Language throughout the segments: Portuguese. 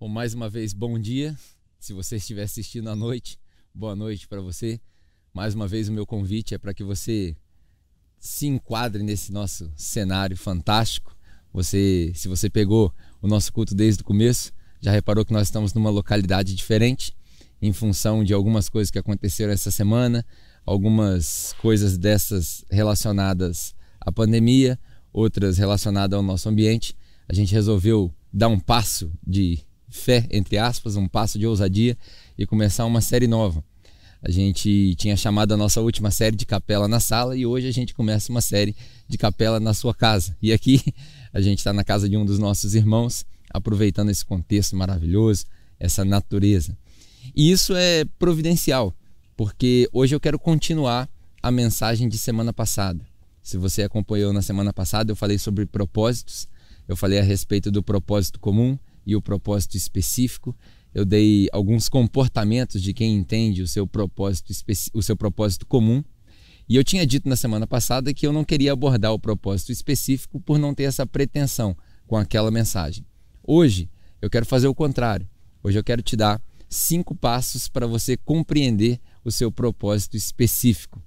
Bom, mais uma vez, bom dia. Se você estiver assistindo à noite, boa noite para você. Mais uma vez, o meu convite é para que você se enquadre nesse nosso cenário fantástico. Você, se você pegou o nosso culto desde o começo, já reparou que nós estamos numa localidade diferente em função de algumas coisas que aconteceram essa semana, algumas coisas dessas relacionadas à pandemia, outras relacionadas ao nosso ambiente. A gente resolveu dar um passo de fé, entre aspas, um passo de ousadia e começar uma série nova. A gente tinha chamado a nossa última série de Capela na Sala e hoje a gente começa uma série de Capela na sua casa. E aqui a gente está na casa de um dos nossos irmãos, aproveitando esse contexto maravilhoso, essa natureza. E isso é providencial, porque hoje eu quero continuar a mensagem de semana passada. Se você acompanhou na semana passada, eu falei sobre propósitos, eu falei a respeito do propósito comum e o propósito específico. Eu dei alguns comportamentos de quem entende o seu propósito, o seu propósito comum. E eu tinha dito na semana passada que eu não queria abordar o propósito específico por não ter essa pretensão com aquela mensagem. Hoje eu quero fazer o contrário. Hoje eu quero te dar cinco passos para você compreender o seu propósito específico.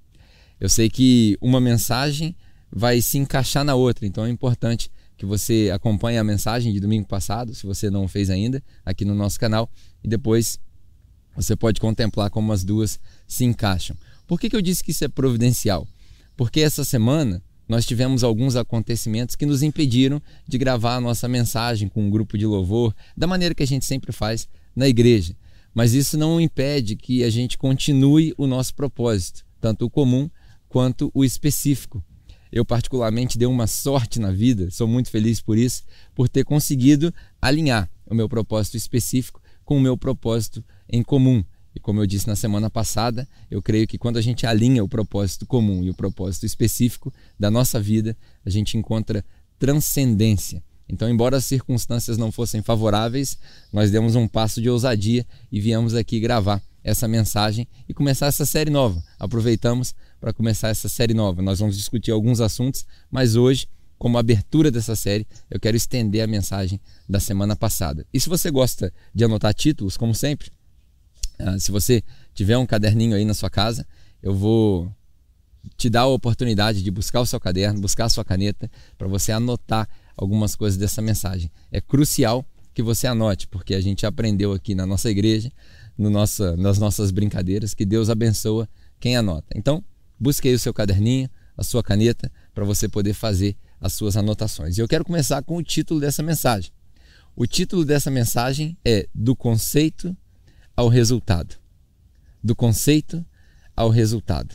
Eu sei que uma mensagem vai se encaixar na outra, então é importante que você acompanhe a mensagem de domingo passado, se você não fez ainda, aqui no nosso canal, e depois você pode contemplar como as duas se encaixam. Por que, que eu disse que isso é providencial? Porque essa semana nós tivemos alguns acontecimentos que nos impediram de gravar a nossa mensagem com um grupo de louvor, da maneira que a gente sempre faz na igreja. Mas isso não impede que a gente continue o nosso propósito, tanto o comum quanto o específico. Eu, particularmente, dei uma sorte na vida, sou muito feliz por isso, por ter conseguido alinhar o meu propósito específico com o meu propósito em comum. E como eu disse na semana passada, eu creio que quando a gente alinha o propósito comum e o propósito específico da nossa vida, a gente encontra transcendência. Então, embora as circunstâncias não fossem favoráveis, nós demos um passo de ousadia e viemos aqui gravar essa mensagem e começar essa série nova. Aproveitamos para começar essa série nova. Nós vamos discutir alguns assuntos, mas hoje, como abertura dessa série, eu quero estender a mensagem da semana passada. E se você gosta de anotar títulos, como sempre, ah, se você tiver um caderninho aí na sua casa, eu vou te dar a oportunidade de buscar o seu caderno, buscar a sua caneta, para você anotar algumas coisas dessa mensagem. É crucial que você anote, porque a gente aprendeu aqui na nossa igreja, no nossa, nas nossas brincadeiras, que Deus abençoa quem anota. Então, busque aí o seu caderninho, a sua caneta, para você poder fazer as suas anotações. E eu quero começar com o título dessa mensagem. O título dessa mensagem é Do conceito ao resultado. Do conceito ao resultado.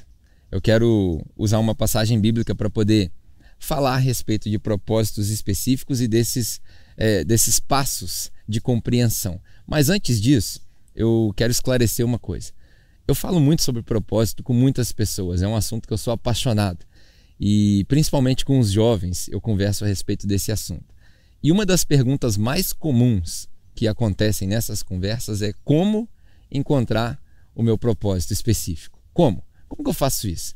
Eu quero usar uma passagem bíblica para poder falar a respeito de propósitos específicos e desses, é, desses passos de compreensão. Mas antes disso, eu quero esclarecer uma coisa. Eu falo muito sobre propósito com muitas pessoas, é um assunto que eu sou apaixonado. E principalmente com os jovens, eu converso a respeito desse assunto. E uma das perguntas mais comuns que acontecem nessas conversas é como encontrar o meu propósito específico. Como? Como que eu faço isso?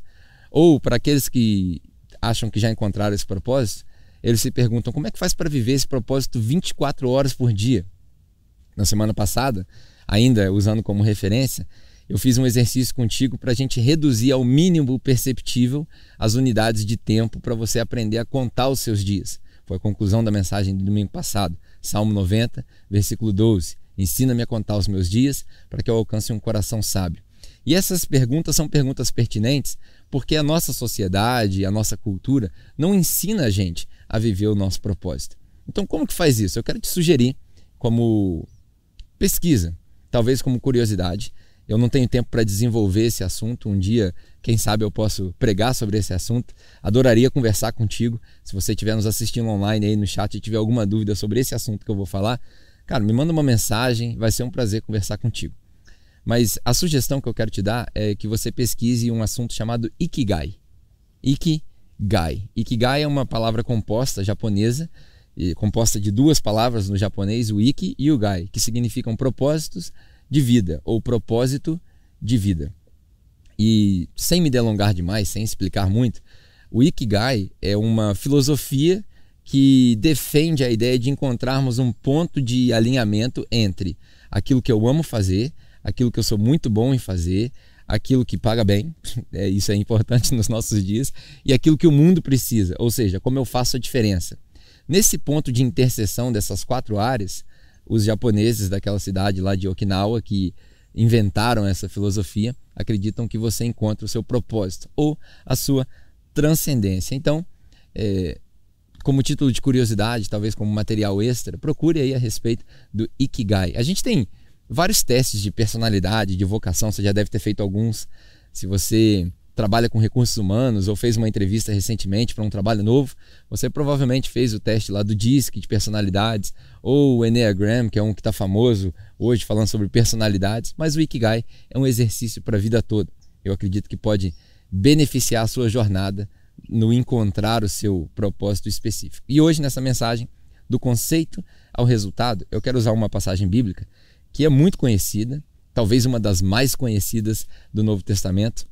Ou para aqueles que acham que já encontraram esse propósito, eles se perguntam como é que faz para viver esse propósito 24 horas por dia. Na semana passada, ainda usando como referência, eu fiz um exercício contigo para a gente reduzir ao mínimo perceptível as unidades de tempo para você aprender a contar os seus dias. Foi a conclusão da mensagem do domingo passado, Salmo 90, versículo 12. Ensina-me a contar os meus dias para que eu alcance um coração sábio. E essas perguntas são perguntas pertinentes porque a nossa sociedade, a nossa cultura não ensina a gente a viver o nosso propósito. Então, como que faz isso? Eu quero te sugerir como pesquisa, talvez como curiosidade. Eu não tenho tempo para desenvolver esse assunto. Um dia, quem sabe, eu posso pregar sobre esse assunto. Adoraria conversar contigo. Se você estiver nos assistindo online aí no chat e tiver alguma dúvida sobre esse assunto que eu vou falar, cara, me manda uma mensagem. Vai ser um prazer conversar contigo. Mas a sugestão que eu quero te dar é que você pesquise um assunto chamado Ikigai. Ikigai. Ikigai é uma palavra composta japonesa, composta de duas palavras no japonês, o Iki e o Gai, que significam propósitos de vida ou propósito de vida. E sem me delongar demais, sem explicar muito, o Ikigai é uma filosofia que defende a ideia de encontrarmos um ponto de alinhamento entre aquilo que eu amo fazer, aquilo que eu sou muito bom em fazer, aquilo que paga bem, é, isso é importante nos nossos dias, e aquilo que o mundo precisa, ou seja, como eu faço a diferença. Nesse ponto de interseção dessas quatro áreas, os japoneses daquela cidade lá de Okinawa, que inventaram essa filosofia, acreditam que você encontra o seu propósito ou a sua transcendência. Então, é, como título de curiosidade, talvez como material extra, procure aí a respeito do Ikigai. A gente tem vários testes de personalidade, de vocação, você já deve ter feito alguns. Se você trabalha com recursos humanos ou fez uma entrevista recentemente para um trabalho novo, você provavelmente fez o teste lá do DISC de personalidades ou o Enneagram, que é um que está famoso hoje falando sobre personalidades, mas o Ikigai é um exercício para a vida toda. Eu acredito que pode beneficiar a sua jornada no encontrar o seu propósito específico. E hoje, nessa mensagem, do conceito ao resultado, eu quero usar uma passagem bíblica que é muito conhecida, talvez uma das mais conhecidas do Novo Testamento.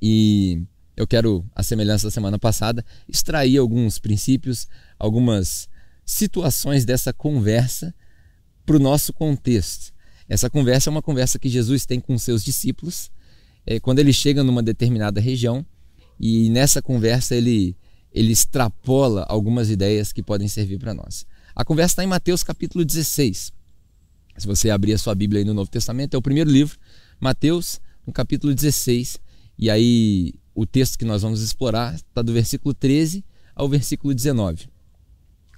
E eu quero, a semelhança da semana passada, extrair alguns princípios, algumas situações dessa conversa para o nosso contexto. Essa conversa é uma conversa que Jesus tem com seus discípulos é, quando ele chega numa determinada região e nessa conversa ele, ele extrapola algumas ideias que podem servir para nós. A conversa está em Mateus capítulo 16. Se você abrir a sua Bíblia aí no Novo Testamento, é o primeiro livro, Mateus, no capítulo 16. E aí o texto que nós vamos explorar está do versículo 13 ao versículo 19.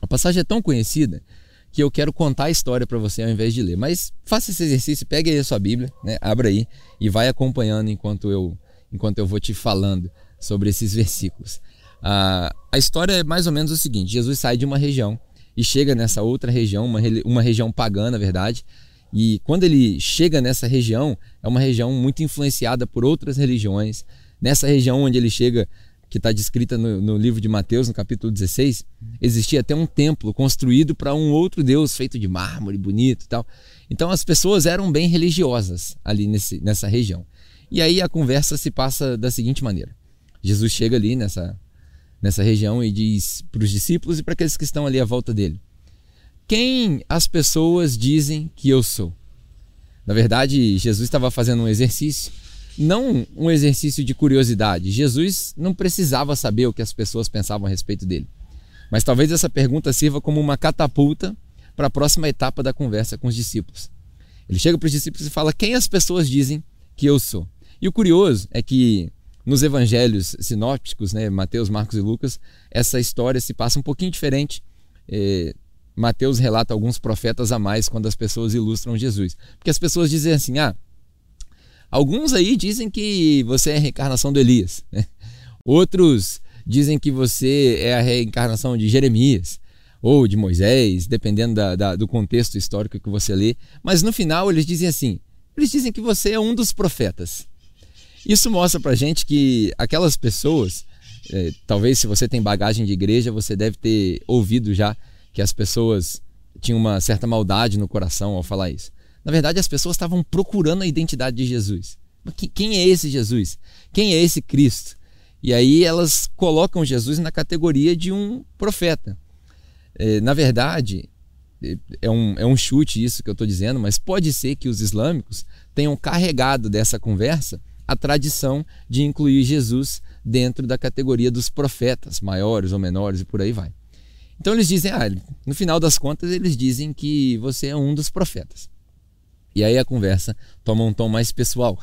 A passagem é tão conhecida que eu quero contar a história para você ao invés de ler. Mas faça esse exercício, pegue aí a sua Bíblia, né, abra aí e vai acompanhando enquanto eu, enquanto eu vou te falando sobre esses versículos. Ah, a história é mais ou menos o seguinte: Jesus sai de uma região e chega nessa outra região, uma, uma região pagã, na verdade. E quando ele chega nessa região, é uma região muito influenciada por outras religiões. Nessa região onde ele chega, que está descrita no, no, livro de Mateus, no capítulo 16, existia até um templo construído para um outro Deus feito de mármore, bonito e tal. Então as pessoas eram bem religiosas ali nesse, nessa região. E aí a conversa se passa da seguinte maneira: Jesus chega ali nessa, nessa região e diz para os discípulos e para aqueles que estão ali à volta dele: Quem as pessoas dizem que eu sou? Na verdade, Jesus estava fazendo um exercício, não um exercício de curiosidade. Jesus não precisava saber o que as pessoas pensavam a respeito dele. Mas talvez essa pergunta sirva como uma catapulta para a próxima etapa da conversa com os discípulos. Ele chega para os discípulos e fala: Quem as pessoas dizem que eu sou? E o curioso é que nos evangelhos sinópticos, né, Mateus, Marcos e Lucas, essa história se passa um pouquinho diferente. É, Mateus relata alguns profetas a mais quando as pessoas ilustram Jesus. Porque as pessoas dizem assim: ah, alguns aí dizem que você é a reencarnação do Elias. Né? Outros dizem que você é a reencarnação de Jeremias ou de Moisés, dependendo da, da, do contexto histórico que você lê. Mas no final eles dizem assim: eles dizem que você é um dos profetas. Isso mostra pra gente que aquelas pessoas, é, talvez se você tem bagagem de igreja, você deve ter ouvido já que as pessoas tinham uma certa maldade no coração ao falar isso. Na verdade, as pessoas estavam procurando a identidade de Jesus. Quem é esse Jesus? Quem é esse Cristo? E aí elas colocam Jesus na categoria de um profeta. É, na verdade, é, é um, é um chute isso que eu estou dizendo, mas pode ser que os islâmicos tenham carregado dessa conversa a tradição de incluir Jesus dentro da categoria dos profetas, maiores ou menores e por aí vai. Então eles dizem, ah, no final das contas, eles dizem que você é um dos profetas. E aí a conversa toma um tom mais pessoal.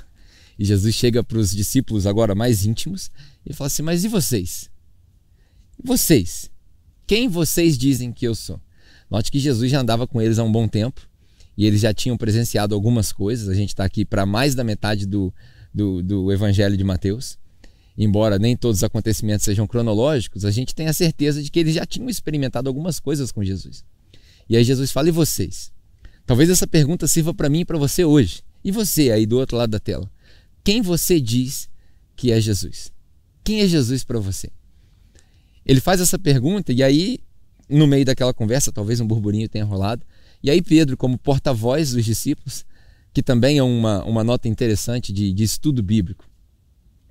E Jesus chega para os discípulos agora mais íntimos e fala assim: Mas e vocês? E vocês? Quem vocês dizem que eu sou? Note que Jesus já andava com eles há um bom tempo e eles já tinham presenciado algumas coisas. A gente está aqui para mais da metade do, do, do Evangelho de Mateus. Embora nem todos os acontecimentos sejam cronológicos, a gente tem a certeza de que eles já tinham experimentado algumas coisas com Jesus. E aí Jesus fala: e vocês? Talvez essa pergunta sirva para mim e para você hoje. E você aí do outro lado da tela? Quem você diz que é Jesus? Quem é Jesus para você? Ele faz essa pergunta e aí, no meio daquela conversa, talvez um burburinho tenha rolado. E aí Pedro, como porta-voz dos discípulos, que também é uma, uma nota interessante de, de estudo bíblico.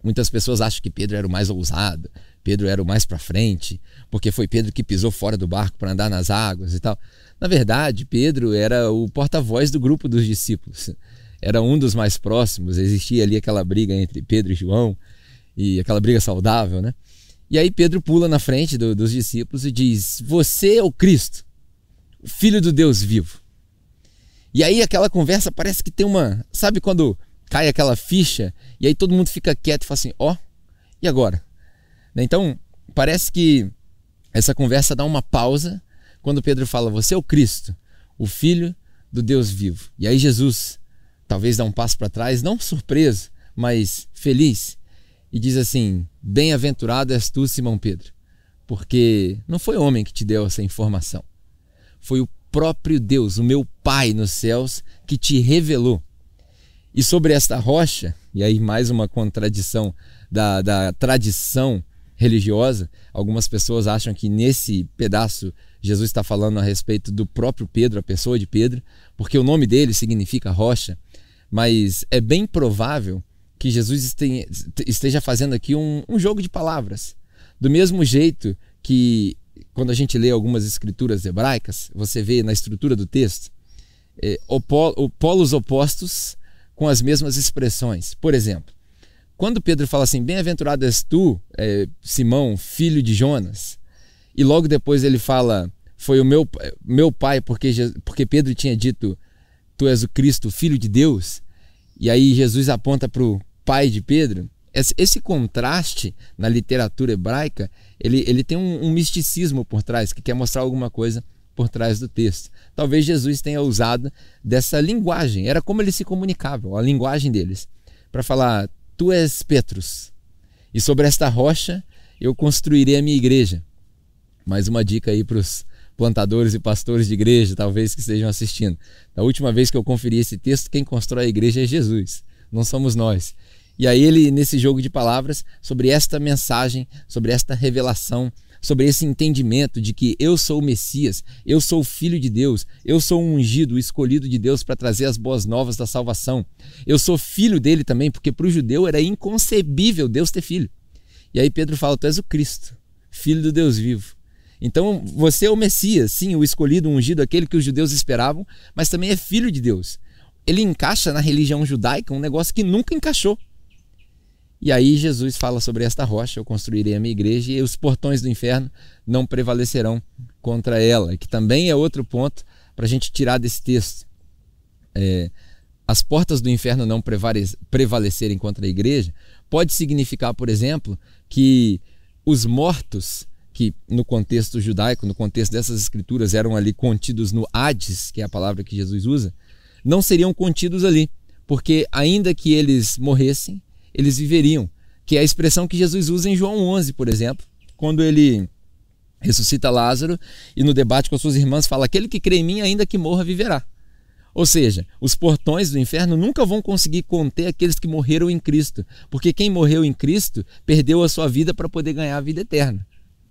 Muitas pessoas acham que Pedro era o mais ousado, Pedro era o mais para frente, porque foi Pedro que pisou fora do barco para andar nas águas e tal. Na verdade, Pedro era o porta-voz do grupo dos discípulos. Era um dos mais próximos, existia ali aquela briga entre Pedro e João, e aquela briga saudável, né? E aí Pedro pula na frente do, dos discípulos e diz: Você é o Cristo, o Filho do Deus vivo. E aí aquela conversa parece que tem uma. Sabe quando cai aquela ficha e aí todo mundo fica quieto e fala assim: Ó, oh, e agora? Né? Então, parece que essa conversa dá uma pausa quando Pedro fala: Você é o Cristo, o Filho do Deus vivo. E aí Jesus talvez dá um passo para trás, não surpreso, mas feliz, e diz assim: Bem-aventurado és tu, Simão Pedro, porque não foi homem que te deu essa informação, foi o próprio Deus, o meu Pai nos céus, que te revelou. E sobre esta rocha, e aí mais uma contradição da, da tradição religiosa, algumas pessoas acham que nesse pedaço Jesus está falando a respeito do próprio Pedro, a pessoa de Pedro, porque o nome dele significa rocha, mas é bem provável que Jesus esteja fazendo aqui um, um jogo de palavras. Do mesmo jeito que quando a gente lê algumas escrituras hebraicas, você vê na estrutura do texto é, polos opostos com as mesmas expressões. Por exemplo, quando Pedro fala assim: Bem-aventurado és tu, é, Simão, filho de Jonas, e logo depois ele fala: Foi o meu, meu pai, porque, porque Pedro tinha dito: Tu és o Cristo, filho de Deus. E aí Jesus aponta para o pai de Pedro. Esse contraste na literatura hebraica, ele, ele tem um, um misticismo por trás, que quer mostrar alguma coisa por trás do texto. Talvez Jesus tenha usado dessa linguagem, era como eles se comunicavam, a linguagem deles, para falar: Tu és Petrus, e sobre esta rocha eu construirei a minha igreja. Mais uma dica aí para os plantadores e pastores de igreja, talvez que estejam assistindo. Da última vez que eu conferi esse texto, quem constrói a igreja é Jesus, não somos nós. E aí ele, nesse jogo de palavras, sobre esta mensagem, sobre esta revelação, sobre esse entendimento de que eu sou o Messias, eu sou o Filho de Deus, eu sou o ungido, escolhido de Deus para trazer as boas novas da salvação. Eu sou filho dele também, porque para o judeu era inconcebível Deus ter filho. E aí Pedro fala: Tu és o Cristo, filho do Deus vivo. Então você é o Messias, sim, o escolhido, o ungido, aquele que os judeus esperavam, mas também é filho de Deus. Ele encaixa na religião judaica um negócio que nunca encaixou. E aí Jesus fala sobre esta rocha, eu construirei a minha igreja e os portões do inferno não prevalecerão contra ela, que também é outro ponto para a gente tirar desse texto. É, as portas do inferno não prevalecerem contra a igreja pode significar, por exemplo, que os mortos que no contexto judaico, no contexto dessas escrituras, eram ali contidos no Hades, que é a palavra que Jesus usa, não seriam contidos ali, porque ainda que eles morressem, eles viveriam, que é a expressão que Jesus usa em João 11, por exemplo, quando ele ressuscita Lázaro e no debate com as suas irmãs fala: Aquele que crê em mim, ainda que morra, viverá. Ou seja, os portões do inferno nunca vão conseguir conter aqueles que morreram em Cristo, porque quem morreu em Cristo perdeu a sua vida para poder ganhar a vida eterna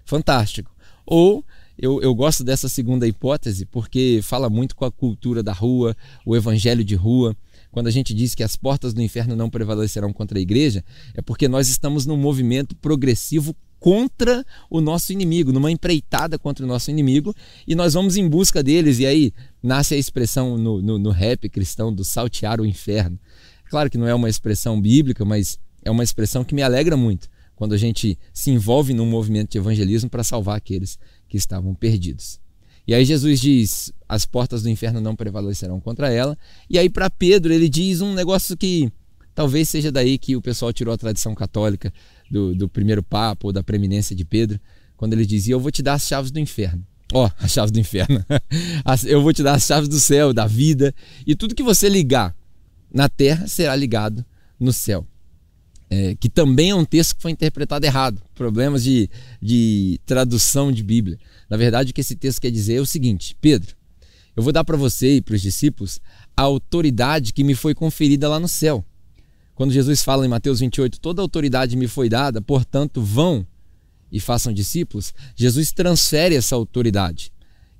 fantástico. Ou eu, eu gosto dessa segunda hipótese porque fala muito com a cultura da rua, o evangelho de rua. Quando a gente diz que as portas do inferno não prevalecerão contra a igreja, é porque nós estamos num movimento progressivo contra o nosso inimigo, numa empreitada contra o nosso inimigo, e nós vamos em busca deles. E aí nasce a expressão no, no, no rap cristão do saltear o inferno. Claro que não é uma expressão bíblica, mas é uma expressão que me alegra muito quando a gente se envolve num movimento de evangelismo para salvar aqueles que estavam perdidos. E aí Jesus diz: as portas do inferno não prevalecerão contra ela. E aí para Pedro ele diz um negócio que talvez seja daí que o pessoal tirou a tradição católica do, do primeiro papa ou da preeminência de Pedro, quando ele dizia: Eu vou te dar as chaves do inferno. Ó, oh, as chaves do inferno. Eu vou te dar as chaves do céu, da vida. E tudo que você ligar na terra será ligado no céu é, que também é um texto que foi interpretado errado, problemas de, de tradução de Bíblia. Na verdade, o que esse texto quer dizer é o seguinte: Pedro, eu vou dar para você e para os discípulos a autoridade que me foi conferida lá no céu. Quando Jesus fala em Mateus 28, toda autoridade me foi dada, portanto, vão e façam discípulos, Jesus transfere essa autoridade.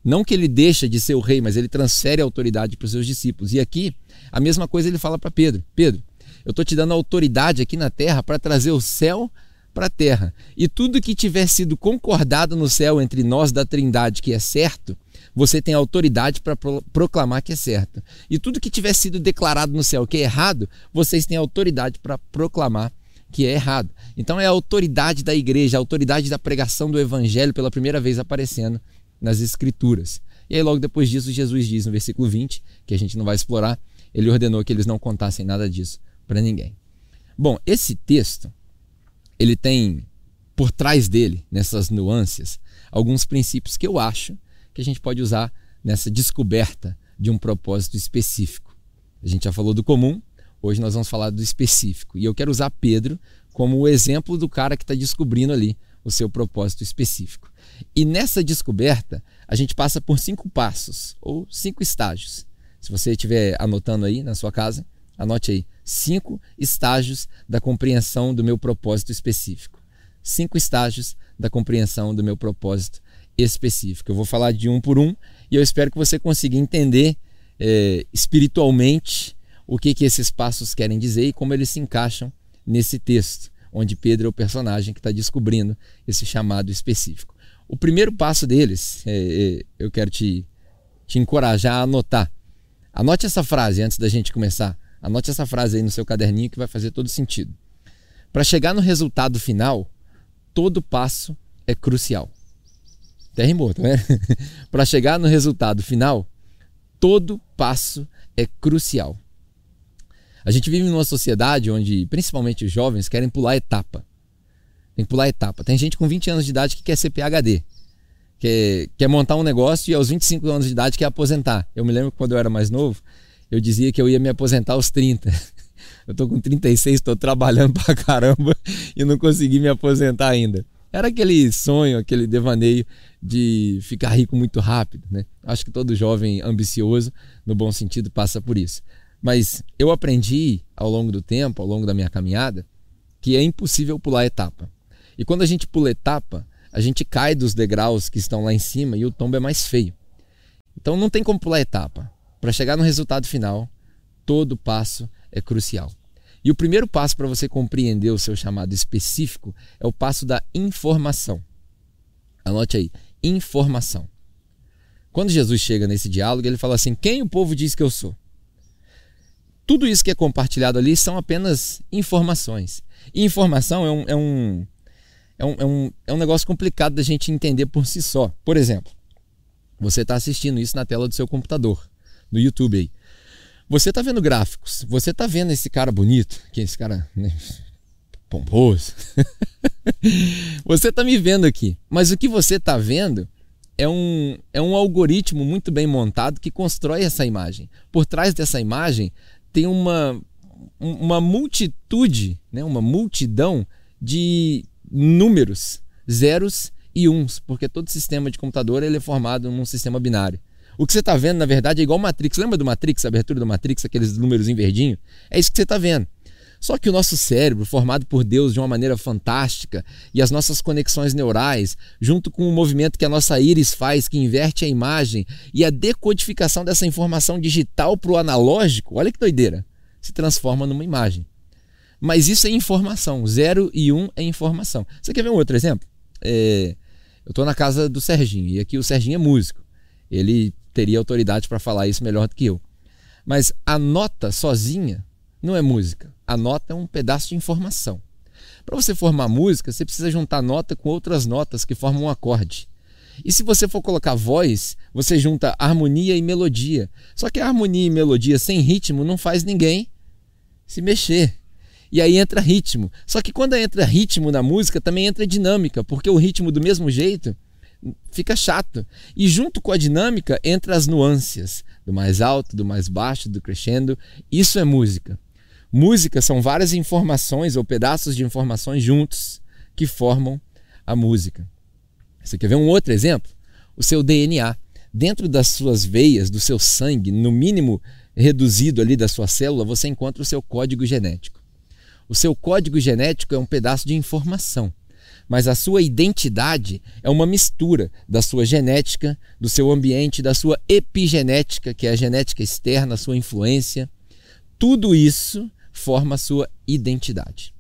Não que ele deixa de ser o rei, mas ele transfere a autoridade para os seus discípulos. E aqui, a mesma coisa ele fala para Pedro: Pedro, eu estou te dando autoridade aqui na terra para trazer o céu para a terra. E tudo que tiver sido concordado no céu entre nós da Trindade que é certo, você tem autoridade para proclamar que é certo. E tudo que tiver sido declarado no céu que é errado, vocês têm autoridade para proclamar que é errado. Então é a autoridade da igreja, a autoridade da pregação do evangelho pela primeira vez aparecendo nas escrituras. E aí logo depois disso Jesus diz no versículo 20, que a gente não vai explorar, ele ordenou que eles não contassem nada disso para ninguém. Bom, esse texto ele tem por trás dele, nessas nuances, alguns princípios que eu acho que a gente pode usar nessa descoberta de um propósito específico. A gente já falou do comum, hoje nós vamos falar do específico. E eu quero usar Pedro como o exemplo do cara que está descobrindo ali o seu propósito específico. E nessa descoberta, a gente passa por cinco passos, ou cinco estágios. Se você estiver anotando aí na sua casa, anote aí: cinco estágios da compreensão do meu propósito específico. Cinco estágios da compreensão do meu propósito específico. Eu vou falar de um por um e eu espero que você consiga entender é, espiritualmente o que, que esses passos querem dizer e como eles se encaixam nesse texto, onde Pedro é o personagem que está descobrindo esse chamado específico. O primeiro passo deles, é, é, eu quero te, te encorajar a anotar. Anote essa frase antes da gente começar. Anote essa frase aí no seu caderninho que vai fazer todo sentido. Para chegar no resultado final, todo passo é crucial. Até rimou, tá? Para chegar no resultado final, todo passo é crucial. A gente vive numa sociedade onde, principalmente os jovens, querem pular etapa. Tem que pular etapa. Tem gente com 20 anos de idade que quer ser PHD. Quer, quer montar um negócio e aos 25 anos de idade quer aposentar. Eu me lembro que quando eu era mais novo, eu dizia que eu ia me aposentar aos 30. Eu tô com 36, estou trabalhando pra caramba e não consegui me aposentar ainda. Era aquele sonho, aquele devaneio de ficar rico muito rápido, né? Acho que todo jovem ambicioso, no bom sentido, passa por isso. Mas eu aprendi ao longo do tempo, ao longo da minha caminhada, que é impossível pular etapa. E quando a gente pula etapa, a gente cai dos degraus que estão lá em cima e o tombo é mais feio. Então não tem como pular etapa. Para chegar no resultado final, todo passo é crucial. E o primeiro passo para você compreender o seu chamado específico é o passo da informação. Anote aí, informação. Quando Jesus chega nesse diálogo, ele fala assim: Quem o povo diz que eu sou? Tudo isso que é compartilhado ali são apenas informações. E informação é um, é um, é um, é um, é um negócio complicado da gente entender por si só. Por exemplo, você está assistindo isso na tela do seu computador, no YouTube aí. Você está vendo gráficos, você está vendo esse cara bonito, que é esse cara né, pomposo. você está me vendo aqui, mas o que você está vendo é um, é um algoritmo muito bem montado que constrói essa imagem. Por trás dessa imagem tem uma, uma multitude, né, uma multidão de números, zeros e uns, porque todo sistema de computador ele é formado num sistema binário. O que você está vendo, na verdade, é igual Matrix. Lembra do Matrix, a abertura do Matrix, aqueles números em verdinho? É isso que você está vendo. Só que o nosso cérebro, formado por Deus de uma maneira fantástica, e as nossas conexões neurais, junto com o movimento que a nossa íris faz, que inverte a imagem, e a decodificação dessa informação digital para o analógico, olha que doideira, se transforma numa imagem. Mas isso é informação. 0 e 1 um é informação. Você quer ver um outro exemplo? É, eu estou na casa do Serginho, e aqui o Serginho é músico. Ele teria autoridade para falar isso melhor do que eu. Mas a nota sozinha não é música. A nota é um pedaço de informação. Para você formar música, você precisa juntar nota com outras notas que formam um acorde. E se você for colocar voz, você junta harmonia e melodia. Só que a harmonia e melodia sem ritmo não faz ninguém se mexer. E aí entra ritmo. Só que quando entra ritmo na música, também entra dinâmica, porque o ritmo do mesmo jeito fica chato. E junto com a dinâmica entra as nuances, do mais alto, do mais baixo, do crescendo. Isso é música. Música são várias informações ou pedaços de informações juntos que formam a música. Você quer ver um outro exemplo? O seu DNA. Dentro das suas veias, do seu sangue, no mínimo reduzido ali da sua célula, você encontra o seu código genético. O seu código genético é um pedaço de informação, mas a sua identidade é uma mistura da sua genética, do seu ambiente, da sua epigenética, que é a genética externa, a sua influência. Tudo isso forma a sua identidade.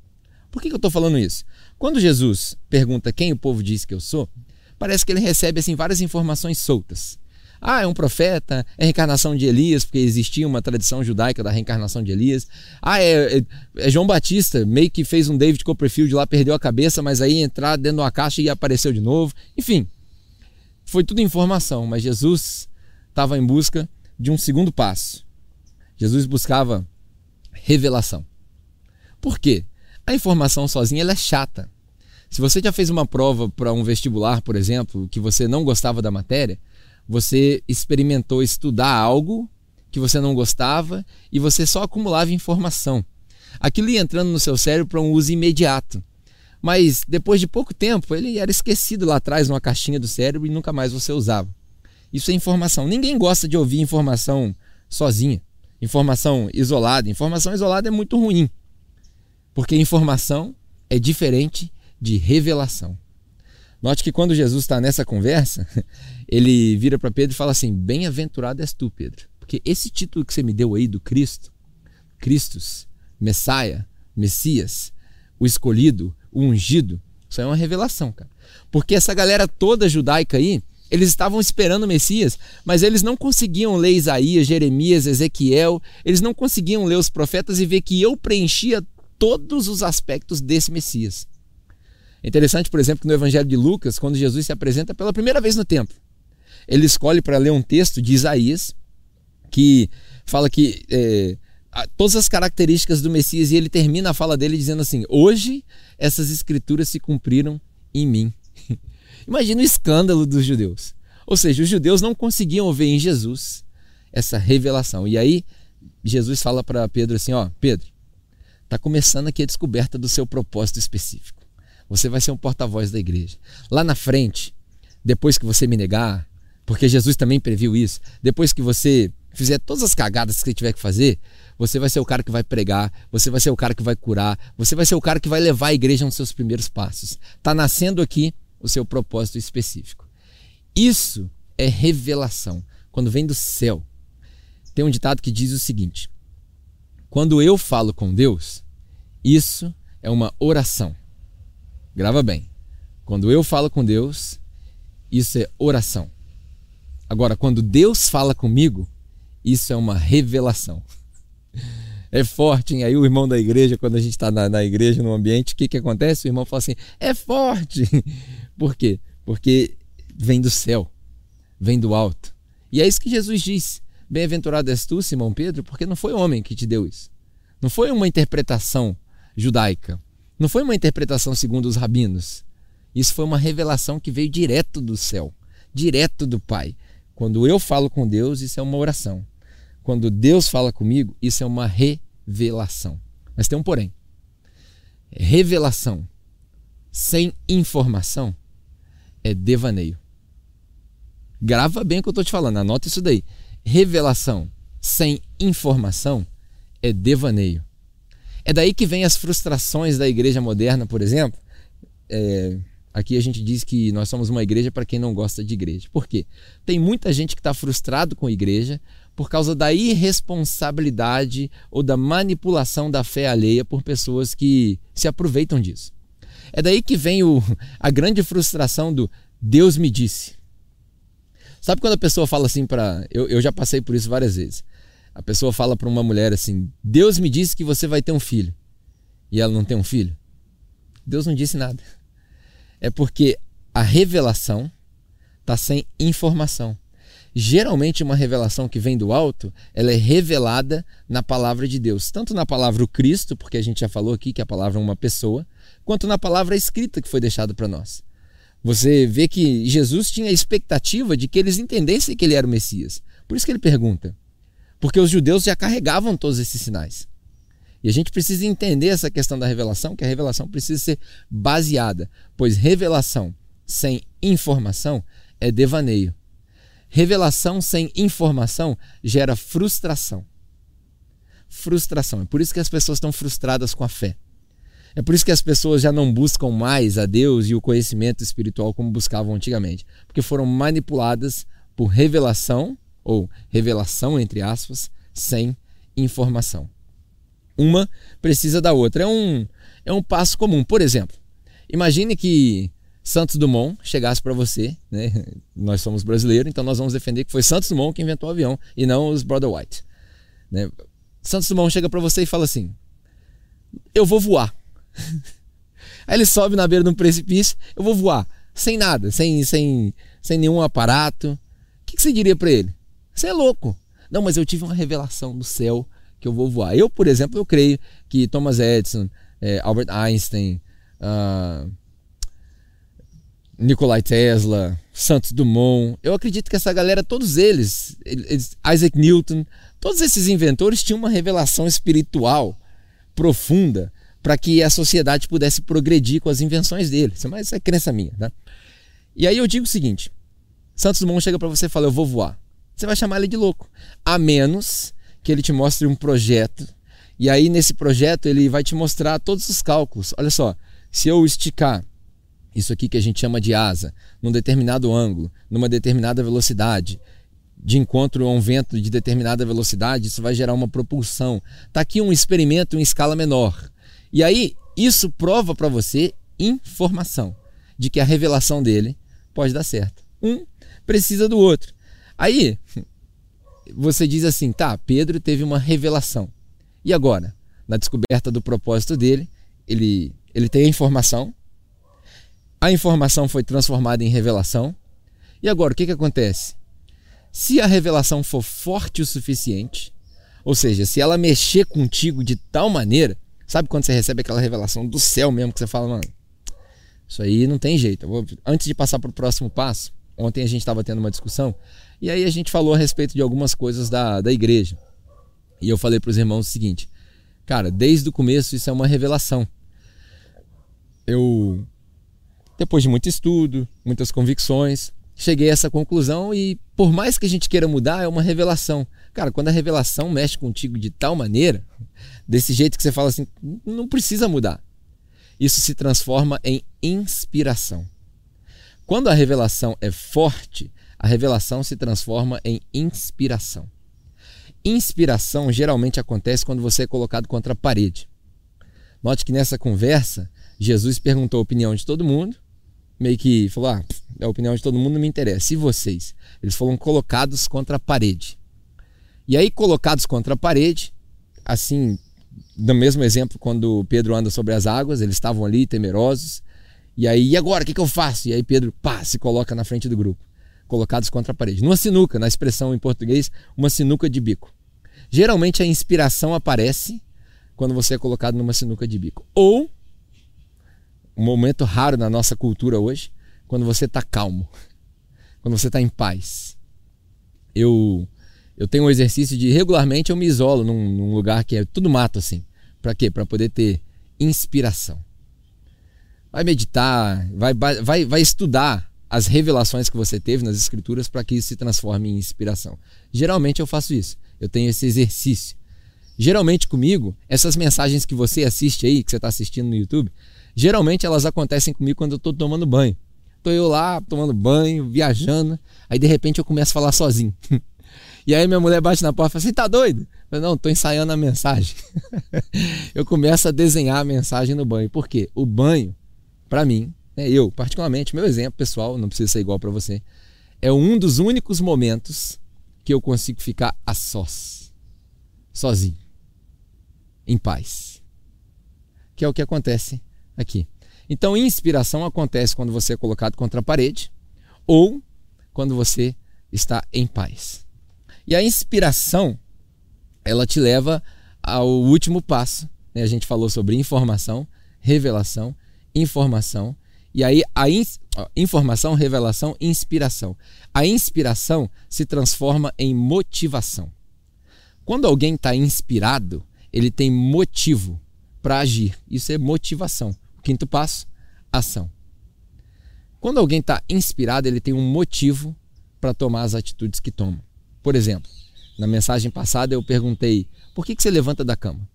Por que, que eu estou falando isso? Quando Jesus pergunta quem o povo diz que eu sou, parece que ele recebe assim várias informações soltas. Ah, é um profeta, é a reencarnação de Elias, porque existia uma tradição judaica da reencarnação de Elias. Ah, é, é, é, João Batista, meio que fez um David Copperfield lá, perdeu a cabeça, mas aí entrar dentro de uma caixa e apareceu de novo. Enfim, foi tudo informação, mas Jesus estava em busca de um segundo passo. Jesus buscava revelação. Por quê? A informação sozinha ela é chata. Se você já fez uma prova para um vestibular, por exemplo, que você não gostava da matéria, você experimentou estudar algo que você não gostava e você só acumulava informação. Aquilo ia entrando no seu cérebro para um uso imediato. Mas depois de pouco tempo, ele era esquecido lá atrás numa caixinha do cérebro e nunca mais você usava. Isso é informação. Ninguém gosta de ouvir informação sozinha, informação isolada. Informação isolada é muito ruim, porque informação é diferente de revelação. Note que quando Jesus está nessa conversa, ele vira para Pedro e fala assim: Bem-aventurado és tu, Pedro, porque esse título que você me deu aí do Cristo, Cristos, Messias, Messias, o escolhido, o ungido, isso é uma revelação, cara. Porque essa galera toda judaica aí, eles estavam esperando o Messias, mas eles não conseguiam ler Isaías, Jeremias, Ezequiel, eles não conseguiam ler os profetas e ver que eu preenchia todos os aspectos desse Messias. É interessante, por exemplo, que no Evangelho de Lucas, quando Jesus se apresenta pela primeira vez no templo, ele escolhe para ler um texto de Isaías que fala que é, todas as características do Messias e ele termina a fala dele dizendo assim: Hoje essas escrituras se cumpriram em mim. Imagina o escândalo dos judeus. Ou seja, os judeus não conseguiam ver em Jesus essa revelação. E aí Jesus fala para Pedro assim: Ó, Pedro, está começando aqui a descoberta do seu propósito específico. Você vai ser um porta-voz da igreja. Lá na frente, depois que você me negar, porque Jesus também previu isso, depois que você fizer todas as cagadas que você tiver que fazer, você vai ser o cara que vai pregar, você vai ser o cara que vai curar, você vai ser o cara que vai levar a igreja nos seus primeiros passos. Está nascendo aqui o seu propósito específico. Isso é revelação, quando vem do céu. Tem um ditado que diz o seguinte: quando eu falo com Deus, isso é uma oração. Grava bem. Quando eu falo com Deus, isso é oração. Agora, quando Deus fala comigo, isso é uma revelação. É forte, hein? Aí o irmão da igreja, quando a gente está na, na, igreja, no ambiente, o que, que acontece? O irmão fala assim: é forte. Por quê? Porque vem do céu, vem do alto. E é isso que Jesus diz: Bem-aventurado és tu, Simão Pedro, porque não foi homem que te deu isso. Não foi uma interpretação judaica. Não foi uma interpretação segundo os rabinos. Isso foi uma revelação que veio direto do céu, direto do Pai. Quando eu falo com Deus, isso é uma oração. Quando Deus fala comigo, isso é uma revelação. Mas tem um porém. Revelação sem informação é devaneio. Grava bem o que eu estou te falando, anota isso daí. Revelação sem informação é devaneio. É daí que vem as frustrações da igreja moderna, por exemplo. É, aqui a gente diz que nós somos uma igreja para quem não gosta de igreja. Por quê? Tem muita gente que está frustrado com a igreja por causa da irresponsabilidade ou da manipulação da fé alheia por pessoas que se aproveitam disso. É daí que vem o, a grande frustração do Deus me disse. Sabe quando a pessoa fala assim para. Eu, eu já passei por isso várias vezes. A pessoa fala para uma mulher assim: Deus me disse que você vai ter um filho. E ela não tem um filho. Deus não disse nada. É porque a revelação está sem informação. Geralmente, uma revelação que vem do alto, ela é revelada na palavra de Deus. Tanto na palavra o Cristo, porque a gente já falou aqui que a palavra é uma pessoa, quanto na palavra escrita que foi deixada para nós. Você vê que Jesus tinha a expectativa de que eles entendessem que ele era o Messias. Por isso que ele pergunta: porque os judeus já carregavam todos esses sinais. E a gente precisa entender essa questão da revelação, que a revelação precisa ser baseada, pois revelação sem informação é devaneio. Revelação sem informação gera frustração. Frustração. É por isso que as pessoas estão frustradas com a fé. É por isso que as pessoas já não buscam mais a Deus e o conhecimento espiritual como buscavam antigamente, porque foram manipuladas por revelação ou revelação, entre aspas, sem informação. Uma precisa da outra. É um, é um passo comum. Por exemplo, imagine que Santos Dumont chegasse para você, né? Nós somos brasileiros, então nós vamos defender que foi Santos Dumont que inventou o avião e não os Brother White. Né? Santos Dumont chega para você e fala assim: Eu vou voar. Aí ele sobe na beira de um precipício, eu vou voar, sem nada, sem, sem, sem nenhum aparato. O que, que você diria para ele? Você é louco. Não, mas eu tive uma revelação do céu que eu vou voar. Eu, por exemplo, eu creio que Thomas Edison, é, Albert Einstein, uh, Nikolai Tesla, Santos Dumont, eu acredito que essa galera, todos eles, eles, Isaac Newton, todos esses inventores tinham uma revelação espiritual profunda para que a sociedade pudesse progredir com as invenções dele. Isso é, crença minha, tá? E aí eu digo o seguinte: Santos Dumont chega para você e fala, eu vou voar. Você vai chamar ele de louco. A menos que ele te mostre um projeto. E aí, nesse projeto, ele vai te mostrar todos os cálculos. Olha só, se eu esticar isso aqui que a gente chama de asa, num determinado ângulo, numa determinada velocidade, de encontro a um vento de determinada velocidade, isso vai gerar uma propulsão. Está aqui um experimento em escala menor. E aí, isso prova para você informação de que a revelação dele pode dar certo. Um precisa do outro. Aí, você diz assim: tá, Pedro teve uma revelação. E agora? Na descoberta do propósito dele, ele, ele tem a informação, a informação foi transformada em revelação. E agora, o que, que acontece? Se a revelação for forte o suficiente, ou seja, se ela mexer contigo de tal maneira Sabe quando você recebe aquela revelação do céu mesmo que você fala, mano, isso aí não tem jeito. Vou... Antes de passar para o próximo passo, ontem a gente estava tendo uma discussão e aí a gente falou a respeito de algumas coisas da, da igreja. E eu falei para os irmãos o seguinte, cara, desde o começo isso é uma revelação. Eu, depois de muito estudo, muitas convicções, cheguei a essa conclusão e por mais que a gente queira mudar, é uma revelação. Cara, quando a revelação mexe contigo de tal maneira, desse jeito que você fala assim, não precisa mudar. Isso se transforma em inspiração. Quando a revelação é forte, a revelação se transforma em inspiração. Inspiração geralmente acontece quando você é colocado contra a parede. Note que nessa conversa, Jesus perguntou a opinião de todo mundo, meio que falou: ah, a opinião de todo mundo não me interessa. E vocês? Eles foram colocados contra a parede. E aí, colocados contra a parede, assim, no mesmo exemplo, quando Pedro anda sobre as águas, eles estavam ali temerosos. E aí, e agora? O que, que eu faço? E aí, Pedro, pá, se coloca na frente do grupo, colocados contra a parede. Numa sinuca, na expressão em português, uma sinuca de bico. Geralmente a inspiração aparece quando você é colocado numa sinuca de bico. Ou, um momento raro na nossa cultura hoje, quando você está calmo, quando você está em paz. Eu eu tenho um exercício de regularmente eu me isolo num, num lugar que é tudo mato assim. Para quê? Para poder ter inspiração. Vai meditar, vai, vai, vai estudar as revelações que você teve nas escrituras para que isso se transforme em inspiração. Geralmente eu faço isso. Eu tenho esse exercício. Geralmente comigo, essas mensagens que você assiste aí, que você está assistindo no YouTube, geralmente elas acontecem comigo quando eu estou tomando banho. Estou eu lá tomando banho, viajando, aí de repente eu começo a falar sozinho. E aí minha mulher bate na porta e fala assim, tá doido? Eu não, tô ensaiando a mensagem. eu começo a desenhar a mensagem no banho. Por quê? O banho, para mim, né, eu particularmente, meu exemplo pessoal, não precisa ser igual para você, é um dos únicos momentos que eu consigo ficar a sós, sozinho, em paz. Que é o que acontece aqui. Então, inspiração acontece quando você é colocado contra a parede ou quando você está em paz. E a inspiração, ela te leva ao último passo. Né? A gente falou sobre informação, revelação, informação. E aí a in... informação, revelação, inspiração. A inspiração se transforma em motivação. Quando alguém está inspirado, ele tem motivo para agir. Isso é motivação. O quinto passo, ação. Quando alguém está inspirado, ele tem um motivo para tomar as atitudes que toma. Por exemplo, na mensagem passada eu perguntei: por que, que você levanta da cama?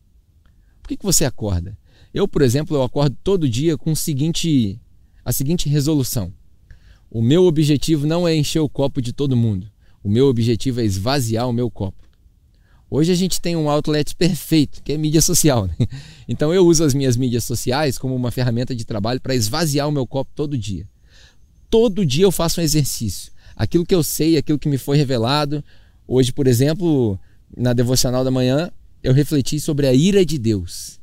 Por que, que você acorda? Eu, por exemplo, eu acordo todo dia com o seguinte, a seguinte resolução: o meu objetivo não é encher o copo de todo mundo. O meu objetivo é esvaziar o meu copo. Hoje a gente tem um outlet perfeito, que é mídia social. Né? Então eu uso as minhas mídias sociais como uma ferramenta de trabalho para esvaziar o meu copo todo dia. Todo dia eu faço um exercício. Aquilo que eu sei, aquilo que me foi revelado. Hoje, por exemplo, na devocional da manhã, eu refleti sobre a ira de Deus.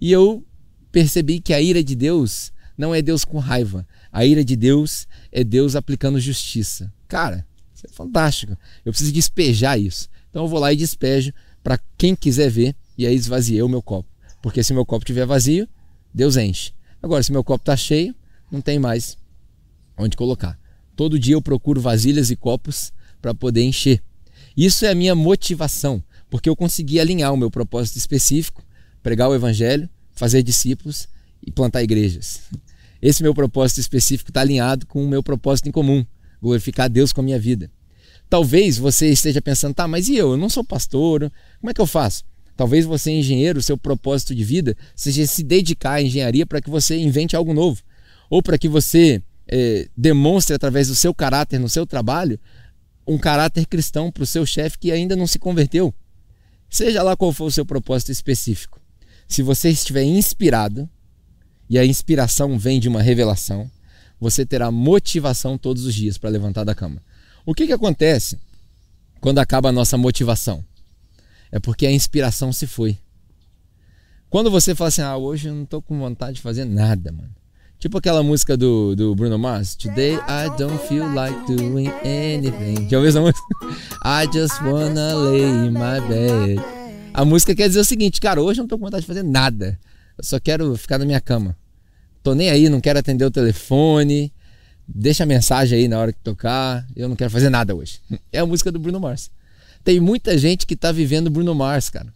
E eu percebi que a ira de Deus não é Deus com raiva. A ira de Deus é Deus aplicando justiça. Cara, isso é fantástico. Eu preciso despejar isso. Então eu vou lá e despejo para quem quiser ver e aí esvaziei o meu copo. Porque se meu copo estiver vazio, Deus enche. Agora, se meu copo está cheio, não tem mais onde colocar. Todo dia eu procuro vasilhas e copos para poder encher. Isso é a minha motivação, porque eu consegui alinhar o meu propósito específico, pregar o evangelho, fazer discípulos e plantar igrejas. Esse meu propósito específico está alinhado com o meu propósito em comum, glorificar Deus com a minha vida. Talvez você esteja pensando, tá, mas e eu? Eu não sou pastor, como é que eu faço? Talvez você, engenheiro, seu propósito de vida seja se dedicar à engenharia para que você invente algo novo, ou para que você é, demonstre através do seu caráter no seu trabalho um caráter cristão para o seu chefe que ainda não se converteu. Seja lá qual for o seu propósito específico. Se você estiver inspirado, e a inspiração vem de uma revelação, você terá motivação todos os dias para levantar da cama. O que, que acontece quando acaba a nossa motivação? É porque a inspiração se foi. Quando você fala assim, ah, hoje eu não estou com vontade de fazer nada, mano. Tipo aquela música do, do Bruno Mars, Today I don't feel like doing anything. Já ouviu essa música? I just wanna lay in my bed. A música quer dizer o seguinte, cara, hoje eu não tô com vontade de fazer nada. Eu só quero ficar na minha cama. Tô nem aí, não quero atender o telefone. Deixa a mensagem aí na hora que tocar. Eu não quero fazer nada hoje. É a música do Bruno Mars. Tem muita gente que tá vivendo Bruno Mars, cara.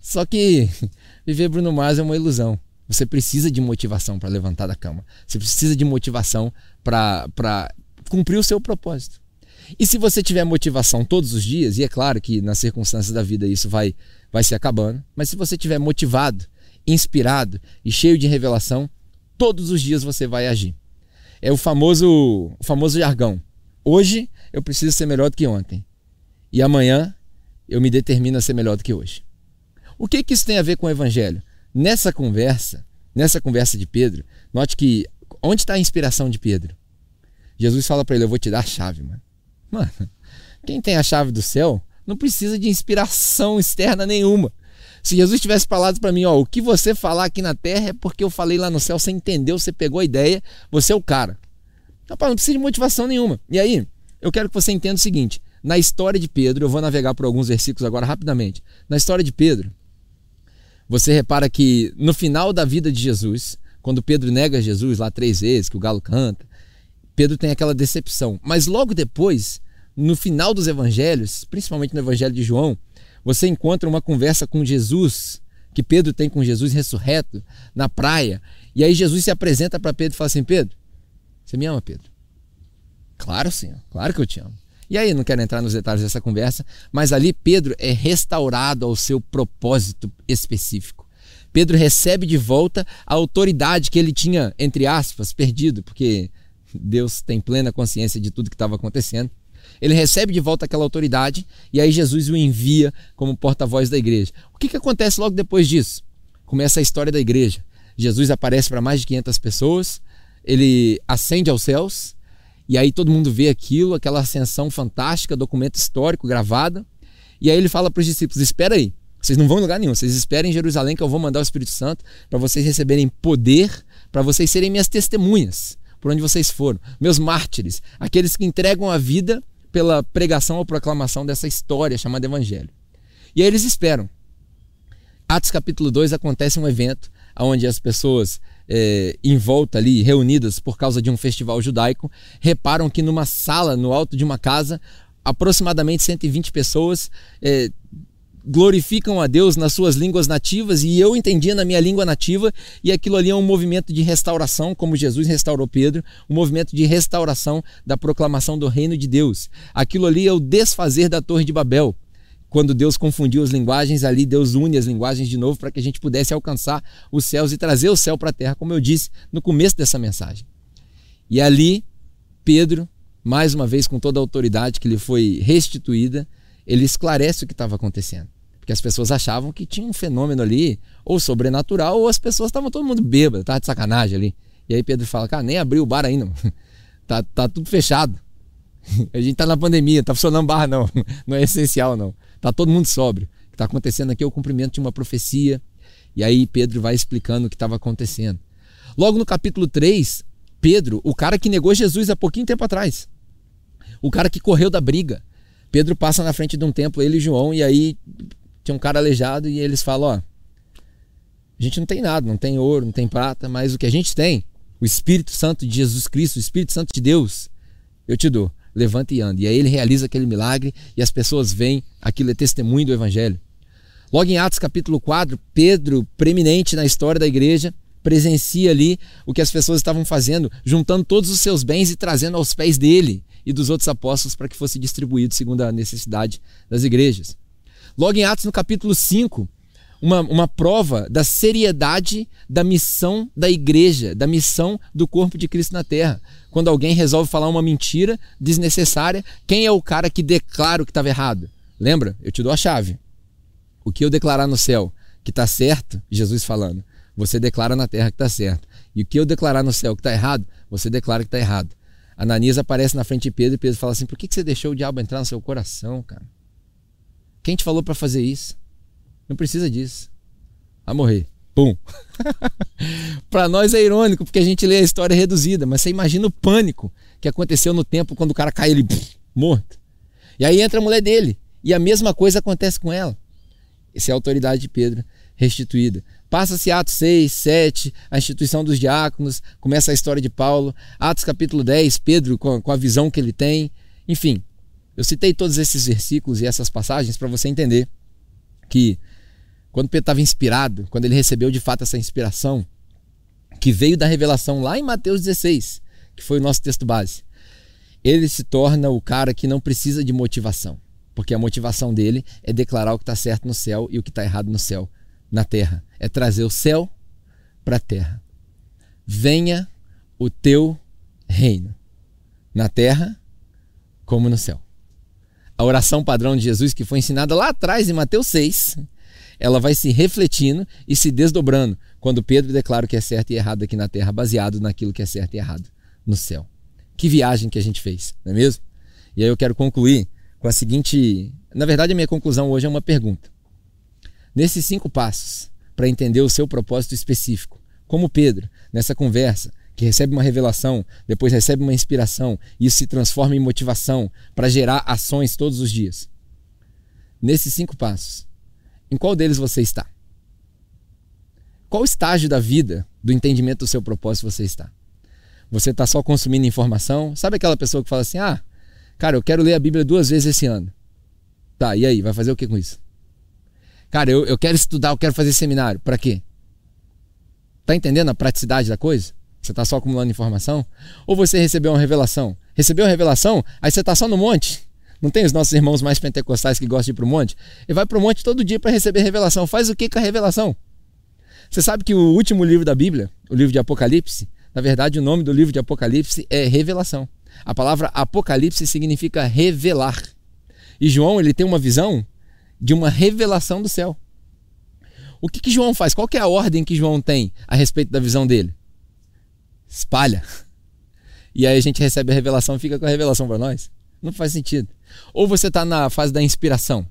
Só que viver Bruno Mars é uma ilusão. Você precisa de motivação para levantar da cama. Você precisa de motivação para cumprir o seu propósito. E se você tiver motivação todos os dias, e é claro que nas circunstâncias da vida isso vai, vai se acabando, mas se você estiver motivado, inspirado e cheio de revelação, todos os dias você vai agir. É o famoso, o famoso jargão. Hoje eu preciso ser melhor do que ontem. E amanhã eu me determino a ser melhor do que hoje. O que, que isso tem a ver com o evangelho? Nessa conversa, nessa conversa de Pedro, note que onde está a inspiração de Pedro? Jesus fala para ele: Eu vou te dar a chave, mano. Mano, quem tem a chave do céu não precisa de inspiração externa nenhuma. Se Jesus tivesse falado para mim, ó, o que você falar aqui na terra é porque eu falei lá no céu, você entendeu, você pegou a ideia, você é o cara. Rapaz, não precisa de motivação nenhuma. E aí, eu quero que você entenda o seguinte: na história de Pedro, eu vou navegar por alguns versículos agora rapidamente. Na história de Pedro, você repara que no final da vida de Jesus, quando Pedro nega Jesus lá três vezes, que o galo canta, Pedro tem aquela decepção. Mas logo depois, no final dos evangelhos, principalmente no evangelho de João, você encontra uma conversa com Jesus, que Pedro tem com Jesus ressurreto, na praia. E aí Jesus se apresenta para Pedro e fala assim: Pedro, você me ama, Pedro? Claro, Senhor, claro que eu te amo. E aí, não quero entrar nos detalhes dessa conversa, mas ali Pedro é restaurado ao seu propósito específico. Pedro recebe de volta a autoridade que ele tinha, entre aspas, perdido, porque Deus tem plena consciência de tudo que estava acontecendo. Ele recebe de volta aquela autoridade e aí Jesus o envia como porta-voz da igreja. O que, que acontece logo depois disso? Começa a história da igreja. Jesus aparece para mais de 500 pessoas, ele ascende aos céus e aí todo mundo vê aquilo, aquela ascensão fantástica, documento histórico gravado. E aí ele fala para os discípulos: Espera aí, vocês não vão em lugar nenhum, vocês esperem em Jerusalém que eu vou mandar o Espírito Santo para vocês receberem poder, para vocês serem minhas testemunhas por onde vocês foram, meus mártires, aqueles que entregam a vida pela pregação ou proclamação dessa história chamada Evangelho. E aí eles esperam. Atos capítulo 2 acontece um evento onde as pessoas é, em volta ali, reunidas por causa de um festival judaico, reparam que numa sala no alto de uma casa, aproximadamente 120 pessoas é, glorificam a Deus nas suas línguas nativas e eu entendia na minha língua nativa e aquilo ali é um movimento de restauração, como Jesus restaurou Pedro, um movimento de restauração da proclamação do reino de Deus. Aquilo ali é o desfazer da Torre de Babel. Quando Deus confundiu as linguagens, ali Deus une as linguagens de novo para que a gente pudesse alcançar os céus e trazer o céu para a terra, como eu disse no começo dessa mensagem. E ali, Pedro, mais uma vez com toda a autoridade que lhe foi restituída, ele esclarece o que estava acontecendo. Porque as pessoas achavam que tinha um fenômeno ali, ou sobrenatural, ou as pessoas estavam todo mundo bêbado, tava de sacanagem ali. E aí Pedro fala, cara, nem abriu o bar ainda, tá, tá tudo fechado. A gente tá na pandemia, tá funcionando bar não, não é essencial não. Tá todo mundo sóbrio. O que tá acontecendo aqui é o cumprimento de uma profecia. E aí Pedro vai explicando o que estava acontecendo. Logo no capítulo 3, Pedro, o cara que negou Jesus há pouquinho tempo atrás, o cara que correu da briga, Pedro passa na frente de um templo, ele e João, e aí tinha um cara aleijado e eles falam: Ó, a gente não tem nada, não tem ouro, não tem prata, mas o que a gente tem, o Espírito Santo de Jesus Cristo, o Espírito Santo de Deus, eu te dou. Levanta e anda. E aí ele realiza aquele milagre e as pessoas veem, aquilo é testemunho do Evangelho. Logo em Atos capítulo 4, Pedro, preeminente na história da igreja, presencia ali o que as pessoas estavam fazendo, juntando todos os seus bens e trazendo aos pés dele e dos outros apóstolos para que fosse distribuído segundo a necessidade das igrejas. Logo em Atos, no capítulo 5, uma, uma prova da seriedade da missão da igreja, da missão do corpo de Cristo na terra. Quando alguém resolve falar uma mentira desnecessária, quem é o cara que declara o que estava errado? Lembra? Eu te dou a chave. O que eu declarar no céu que está certo, Jesus falando, você declara na terra que está certo. E o que eu declarar no céu que está errado, você declara que está errado. Ananias aparece na frente de Pedro e Pedro fala assim: por que você deixou o diabo entrar no seu coração, cara? Quem te falou para fazer isso? Não precisa disso. A morrer. Pum. para nós é irônico, porque a gente lê a história reduzida, mas você imagina o pânico que aconteceu no tempo quando o cara cai ele morto. E aí entra a mulher dele, e a mesma coisa acontece com ela. Essa é a autoridade de Pedro restituída. Passa-se Atos 6, 7, a instituição dos diáconos, começa a história de Paulo. Atos capítulo 10, Pedro com, com a visão que ele tem. Enfim, eu citei todos esses versículos e essas passagens para você entender que quando Pedro estava inspirado, quando ele recebeu de fato essa inspiração, que veio da revelação lá em Mateus 16, que foi o nosso texto base, ele se torna o cara que não precisa de motivação, porque a motivação dele é declarar o que está certo no céu e o que está errado no céu, na terra. É trazer o céu para a terra. Venha o teu reino, na terra como no céu. A oração padrão de Jesus, que foi ensinada lá atrás em Mateus 6, ela vai se refletindo e se desdobrando quando Pedro declara o que é certo e errado aqui na terra, baseado naquilo que é certo e errado no céu. Que viagem que a gente fez, não é mesmo? E aí eu quero concluir com a seguinte. Na verdade, a minha conclusão hoje é uma pergunta. Nesses cinco passos, para entender o seu propósito específico, como Pedro, nessa conversa, que recebe uma revelação, depois recebe uma inspiração, e isso se transforma em motivação para gerar ações todos os dias. Nesses cinco passos, em qual deles você está? Qual estágio da vida, do entendimento do seu propósito você está? Você está só consumindo informação? Sabe aquela pessoa que fala assim: ah, cara, eu quero ler a Bíblia duas vezes esse ano. Tá, e aí? Vai fazer o que com isso? Cara, eu, eu quero estudar, eu quero fazer seminário. Para quê? Tá entendendo a praticidade da coisa? Você está só acumulando informação? Ou você recebeu uma revelação? Recebeu uma revelação, aí você está só no monte. Não tem os nossos irmãos mais pentecostais que gostam de ir para o monte? Ele vai para o monte todo dia para receber revelação. Faz o que com a revelação? Você sabe que o último livro da Bíblia, o livro de Apocalipse, na verdade o nome do livro de Apocalipse é Revelação. A palavra Apocalipse significa revelar. E João ele tem uma visão de uma revelação do céu. O que, que João faz? Qual é a ordem que João tem a respeito da visão dele? Espalha. E aí a gente recebe a revelação e fica com a revelação para nós. Não faz sentido. Ou você está na fase da inspiração.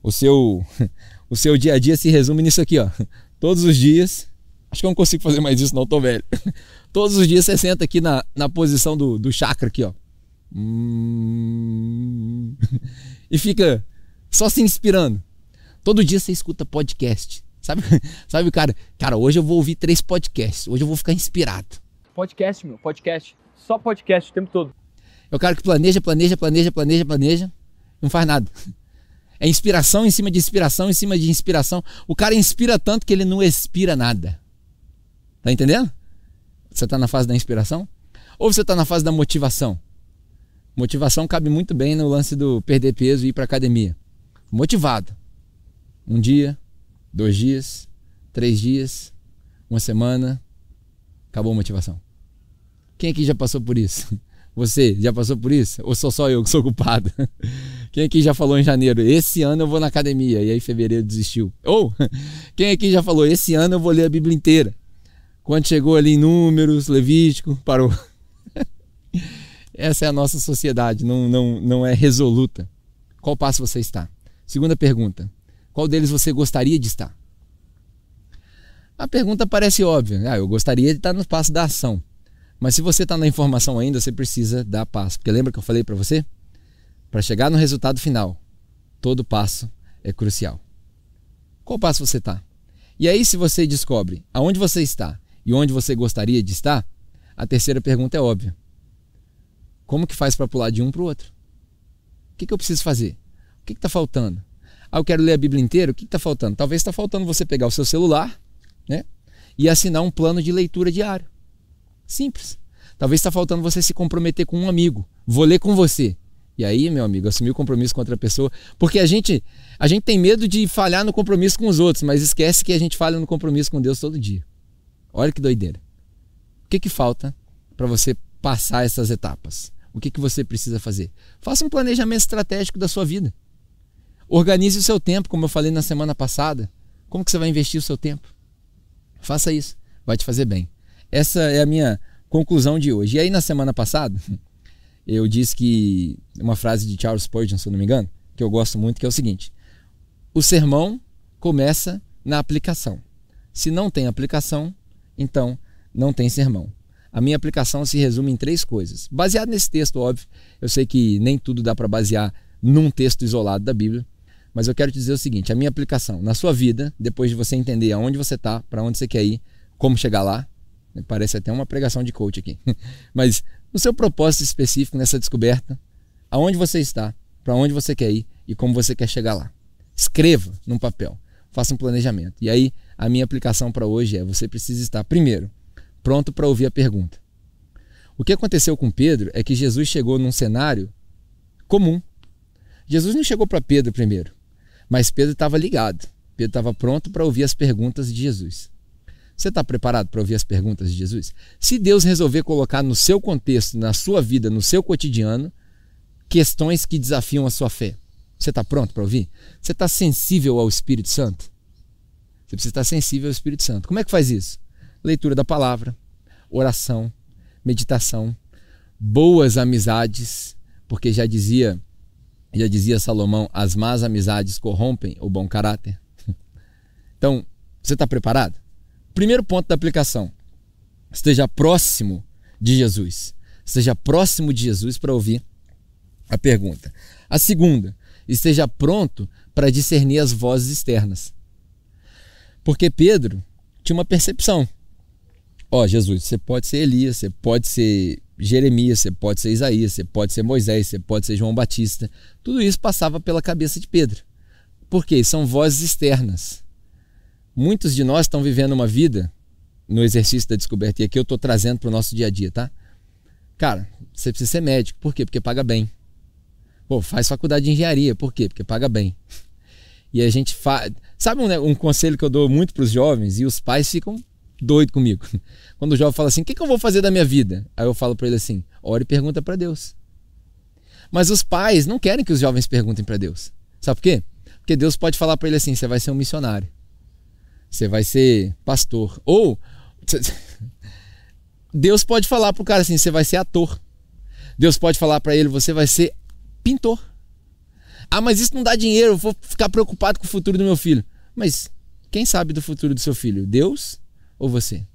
O seu, o seu dia a dia se resume nisso aqui, ó. Todos os dias. Acho que eu não consigo fazer mais isso, não, tô velho. Todos os dias você senta aqui na, na posição do, do chakra aqui, ó. Hum, e fica só se inspirando. Todo dia você escuta podcast. Sabe, sabe, cara? Cara, hoje eu vou ouvir três podcasts. Hoje eu vou ficar inspirado. Podcast, meu, podcast. Só podcast o tempo todo. É o cara que planeja, planeja, planeja, planeja, planeja, não faz nada. É inspiração em cima de inspiração, em cima de inspiração. O cara inspira tanto que ele não expira nada. Tá entendendo? Você está na fase da inspiração? Ou você está na fase da motivação? Motivação cabe muito bem no lance do perder peso e ir para academia. Motivado. Um dia, dois dias, três dias, uma semana, acabou a motivação. Quem aqui já passou por isso? Você já passou por isso? Ou sou só eu que sou culpado? Quem aqui já falou em janeiro, esse ano eu vou na academia, e aí fevereiro desistiu? Ou quem aqui já falou, esse ano eu vou ler a Bíblia inteira? Quando chegou ali em Números, Levítico, parou. Essa é a nossa sociedade, não, não, não é resoluta. Qual passo você está? Segunda pergunta: qual deles você gostaria de estar? A pergunta parece óbvia. Ah, eu gostaria de estar no passo da ação. Mas se você está na informação ainda, você precisa dar passo. Porque lembra que eu falei para você? Para chegar no resultado final, todo passo é crucial. Qual passo você está? E aí, se você descobre aonde você está e onde você gostaria de estar, a terceira pergunta é óbvia. Como que faz para pular de um para o outro? O que, que eu preciso fazer? Que está faltando? Ah, eu quero ler a Bíblia inteira, o que está faltando? Talvez está faltando você pegar o seu celular né, e assinar um plano de leitura diário. Simples. Talvez está faltando você se comprometer com um amigo. Vou ler com você. E aí, meu amigo, assumir o compromisso com outra pessoa. Porque a gente, a gente tem medo de falhar no compromisso com os outros, mas esquece que a gente falha no compromisso com Deus todo dia. Olha que doideira. O que, que falta para você passar essas etapas? O que, que você precisa fazer? Faça um planejamento estratégico da sua vida. Organize o seu tempo, como eu falei na semana passada. Como que você vai investir o seu tempo? Faça isso, vai te fazer bem. Essa é a minha conclusão de hoje. E aí na semana passada, eu disse que uma frase de Charles Spurgeon, se eu não me engano, que eu gosto muito, que é o seguinte: o sermão começa na aplicação. Se não tem aplicação, então não tem sermão. A minha aplicação se resume em três coisas. Baseado nesse texto, óbvio, eu sei que nem tudo dá para basear num texto isolado da Bíblia, mas eu quero te dizer o seguinte: a minha aplicação na sua vida, depois de você entender aonde você está, para onde você quer ir, como chegar lá, né, parece até uma pregação de coach aqui, mas no seu propósito específico nessa descoberta, aonde você está, para onde você quer ir e como você quer chegar lá. Escreva num papel, faça um planejamento. E aí, a minha aplicação para hoje é: você precisa estar, primeiro, pronto para ouvir a pergunta. O que aconteceu com Pedro é que Jesus chegou num cenário comum. Jesus não chegou para Pedro primeiro. Mas Pedro estava ligado. Pedro estava pronto para ouvir as perguntas de Jesus. Você está preparado para ouvir as perguntas de Jesus? Se Deus resolver colocar no seu contexto, na sua vida, no seu cotidiano, questões que desafiam a sua fé, você está pronto para ouvir? Você está sensível ao Espírito Santo? Você precisa estar sensível ao Espírito Santo. Como é que faz isso? Leitura da palavra, oração, meditação, boas amizades, porque já dizia já dizia Salomão, as más amizades corrompem o bom caráter. Então, você está preparado? Primeiro ponto da aplicação: esteja próximo de Jesus. Esteja próximo de Jesus para ouvir a pergunta. A segunda, esteja pronto para discernir as vozes externas. Porque Pedro tinha uma percepção. Ó, oh, Jesus, você pode ser Elias, você pode ser Jeremias, você pode ser Isaías, você pode ser Moisés, você pode ser João Batista. Tudo isso passava pela cabeça de Pedro. Por quê? São vozes externas. Muitos de nós estão vivendo uma vida no exercício da descoberta, e aqui eu estou trazendo para o nosso dia a dia, tá? Cara, você precisa ser médico. Por quê? Porque paga bem. Pô, faz faculdade de engenharia. Por quê? Porque paga bem. E a gente faz. Sabe um, um conselho que eu dou muito para os jovens? E os pais ficam doido comigo. Quando o jovem fala assim: o que, que eu vou fazer da minha vida? Aí eu falo para ele assim: ore e pergunta para Deus. Mas os pais não querem que os jovens perguntem para Deus. Sabe por quê? Porque Deus pode falar para ele assim: você vai ser um missionário, você vai ser pastor. Ou Deus pode falar para o cara assim: você vai ser ator. Deus pode falar para ele: você vai ser pintor. Ah, mas isso não dá dinheiro, eu vou ficar preocupado com o futuro do meu filho. Mas quem sabe do futuro do seu filho? Deus ou você?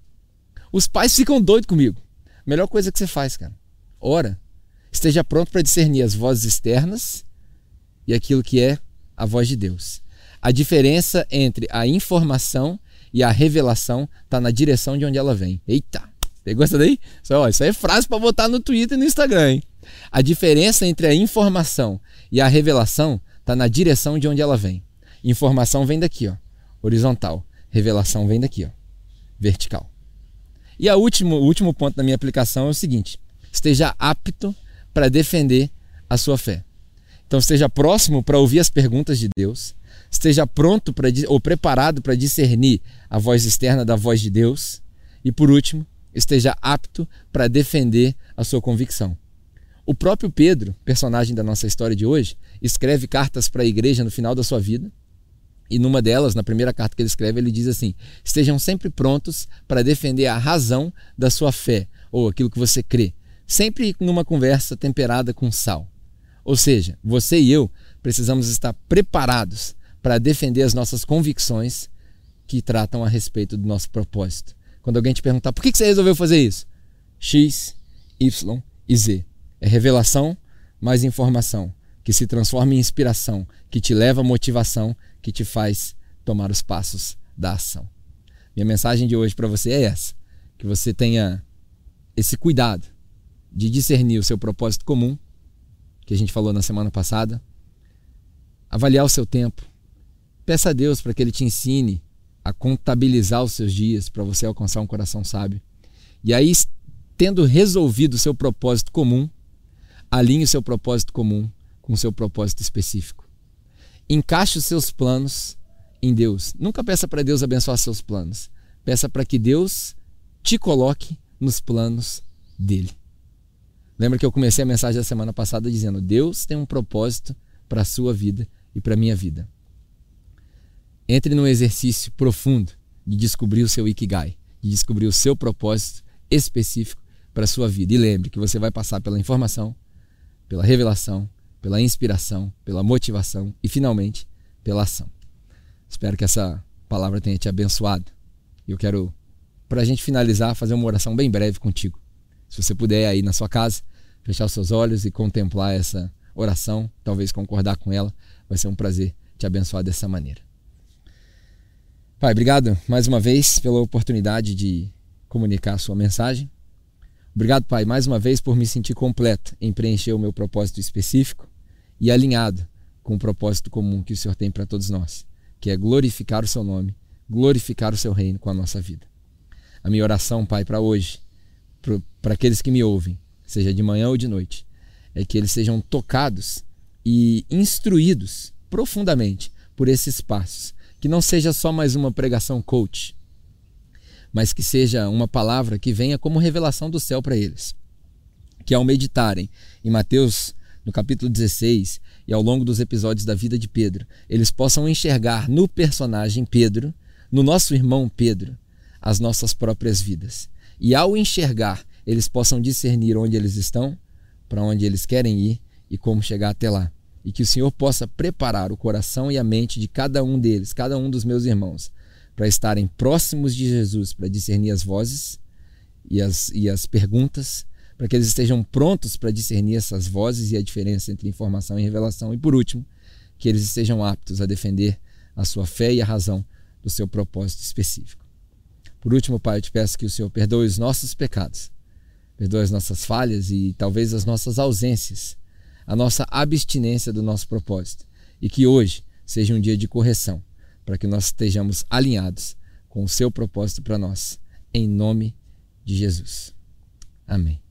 Os pais ficam doidos comigo. Melhor coisa que você faz, cara. Ora. Esteja pronto para discernir as vozes externas e aquilo que é a voz de Deus. A diferença entre a informação e a revelação está na direção de onde ela vem. Eita! Pegou essa daí? Isso, ó, isso aí é frase para botar no Twitter e no Instagram, hein? A diferença entre a informação e a revelação está na direção de onde ela vem. Informação vem daqui, ó, horizontal. Revelação vem daqui, ó, vertical. E a último, o último ponto da minha aplicação é o seguinte: esteja apto para defender a sua fé. Então esteja próximo para ouvir as perguntas de Deus, esteja pronto para ou preparado para discernir a voz externa da voz de Deus e por último, esteja apto para defender a sua convicção. O próprio Pedro, personagem da nossa história de hoje, escreve cartas para a igreja no final da sua vida. E numa delas, na primeira carta que ele escreve, ele diz assim: Estejam sempre prontos para defender a razão da sua fé, ou aquilo que você crê, sempre numa conversa temperada com sal. Ou seja, você e eu precisamos estar preparados para defender as nossas convicções que tratam a respeito do nosso propósito. Quando alguém te perguntar por que você resolveu fazer isso, X, Y e Z. É revelação mais informação, que se transforma em inspiração, que te leva à motivação, que te faz tomar os passos da ação. Minha mensagem de hoje para você é essa: que você tenha esse cuidado de discernir o seu propósito comum, que a gente falou na semana passada, avaliar o seu tempo. Peça a Deus para que Ele te ensine a contabilizar os seus dias para você alcançar um coração sábio. E aí, tendo resolvido o seu propósito comum, alinhe o seu propósito comum com o seu propósito específico. Encaixe os seus planos em Deus. Nunca peça para Deus abençoar seus planos. Peça para que Deus te coloque nos planos dele. Lembra que eu comecei a mensagem da semana passada dizendo: Deus tem um propósito para a sua vida e para a minha vida. Entre num exercício profundo de descobrir o seu Ikigai, de descobrir o seu propósito específico para a sua vida. E lembre que você vai passar pela informação, pela revelação, pela inspiração, pela motivação e, finalmente, pela ação. Espero que essa palavra tenha te abençoado. E eu quero, para a gente finalizar, fazer uma oração bem breve contigo. Se você puder aí na sua casa, fechar os seus olhos e contemplar essa oração, talvez concordar com ela, vai ser um prazer te abençoar dessa maneira. Pai, obrigado mais uma vez pela oportunidade de comunicar a sua mensagem. Obrigado, Pai, mais uma vez por me sentir completo em preencher o meu propósito específico e alinhado com o propósito comum que o Senhor tem para todos nós, que é glorificar o seu nome, glorificar o seu reino com a nossa vida. A minha oração, Pai, para hoje, para aqueles que me ouvem, seja de manhã ou de noite, é que eles sejam tocados e instruídos profundamente por esses passos que não seja só mais uma pregação coach, mas que seja uma palavra que venha como revelação do céu para eles. Que ao meditarem em Mateus, no capítulo 16, e ao longo dos episódios da vida de Pedro, eles possam enxergar no personagem Pedro, no nosso irmão Pedro, as nossas próprias vidas. E ao enxergar, eles possam discernir onde eles estão, para onde eles querem ir e como chegar até lá e que o Senhor possa preparar o coração e a mente de cada um deles, cada um dos meus irmãos, para estarem próximos de Jesus, para discernir as vozes e as, e as perguntas, para que eles estejam prontos para discernir essas vozes e a diferença entre informação e revelação, e por último, que eles estejam aptos a defender a sua fé e a razão do seu propósito específico. Por último, Pai, eu te peço que o Senhor perdoe os nossos pecados, perdoe as nossas falhas e talvez as nossas ausências a nossa abstinência do nosso propósito. E que hoje seja um dia de correção, para que nós estejamos alinhados com o seu propósito para nós. Em nome de Jesus. Amém.